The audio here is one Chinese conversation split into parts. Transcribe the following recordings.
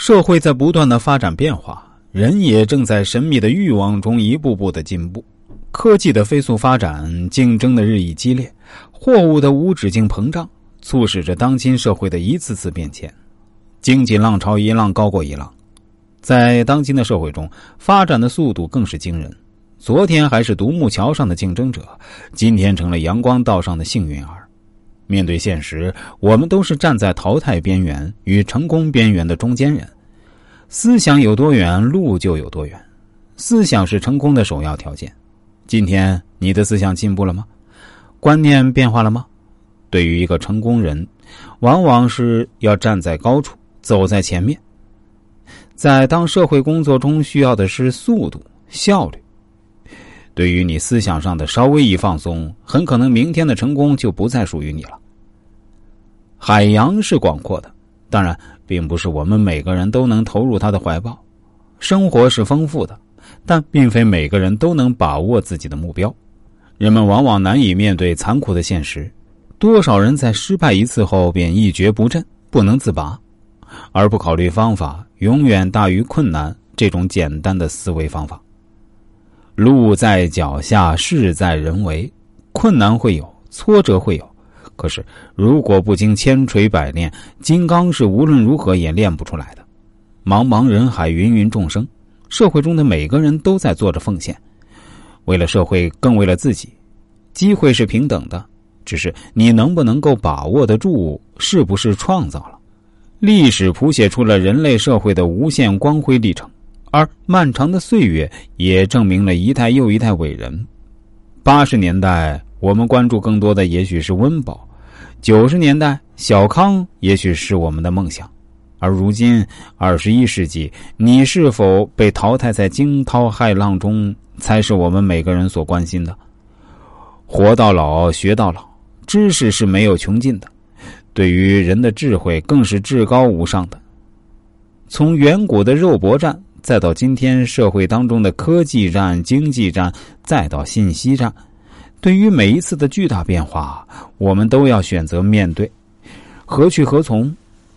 社会在不断的发展变化，人也正在神秘的欲望中一步步的进步。科技的飞速发展，竞争的日益激烈，货物的无止境膨胀，促使着当今社会的一次次变迁。经济浪潮一浪高过一浪，在当今的社会中，发展的速度更是惊人。昨天还是独木桥上的竞争者，今天成了阳光道上的幸运儿。面对现实，我们都是站在淘汰边缘与成功边缘的中间人。思想有多远，路就有多远。思想是成功的首要条件。今天你的思想进步了吗？观念变化了吗？对于一个成功人，往往是要站在高处，走在前面。在当社会工作中，需要的是速度、效率。对于你思想上的稍微一放松，很可能明天的成功就不再属于你了。海洋是广阔的，当然，并不是我们每个人都能投入他的怀抱。生活是丰富的，但并非每个人都能把握自己的目标。人们往往难以面对残酷的现实，多少人在失败一次后便一蹶不振，不能自拔，而不考虑方法永远大于困难这种简单的思维方法。路在脚下，事在人为。困难会有，挫折会有，可是如果不经千锤百炼，金刚是无论如何也练不出来的。茫茫人海，芸芸众生，社会中的每个人都在做着奉献，为了社会，更为了自己。机会是平等的，只是你能不能够把握得住，是不是创造了？历史谱写出了人类社会的无限光辉历程。而漫长的岁月也证明了一代又一代伟人。八十年代，我们关注更多的也许是温饱；九十年代，小康也许是我们的梦想；而如今，二十一世纪，你是否被淘汰在惊涛骇浪中，才是我们每个人所关心的。活到老，学到老，知识是没有穷尽的，对于人的智慧更是至高无上的。从远古的肉搏战。再到今天社会当中的科技战、经济战，再到信息战，对于每一次的巨大变化，我们都要选择面对。何去何从？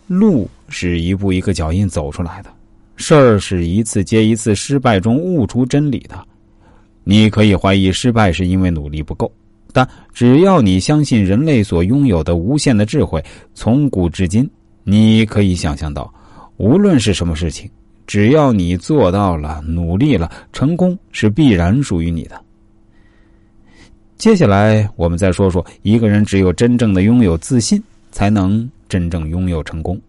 路是一步一个脚印走出来的，事儿是一次接一次失败中悟出真理的。你可以怀疑失败是因为努力不够，但只要你相信人类所拥有的无限的智慧，从古至今，你可以想象到，无论是什么事情。只要你做到了，努力了，成功是必然属于你的。接下来，我们再说说，一个人只有真正的拥有自信，才能真正拥有成功。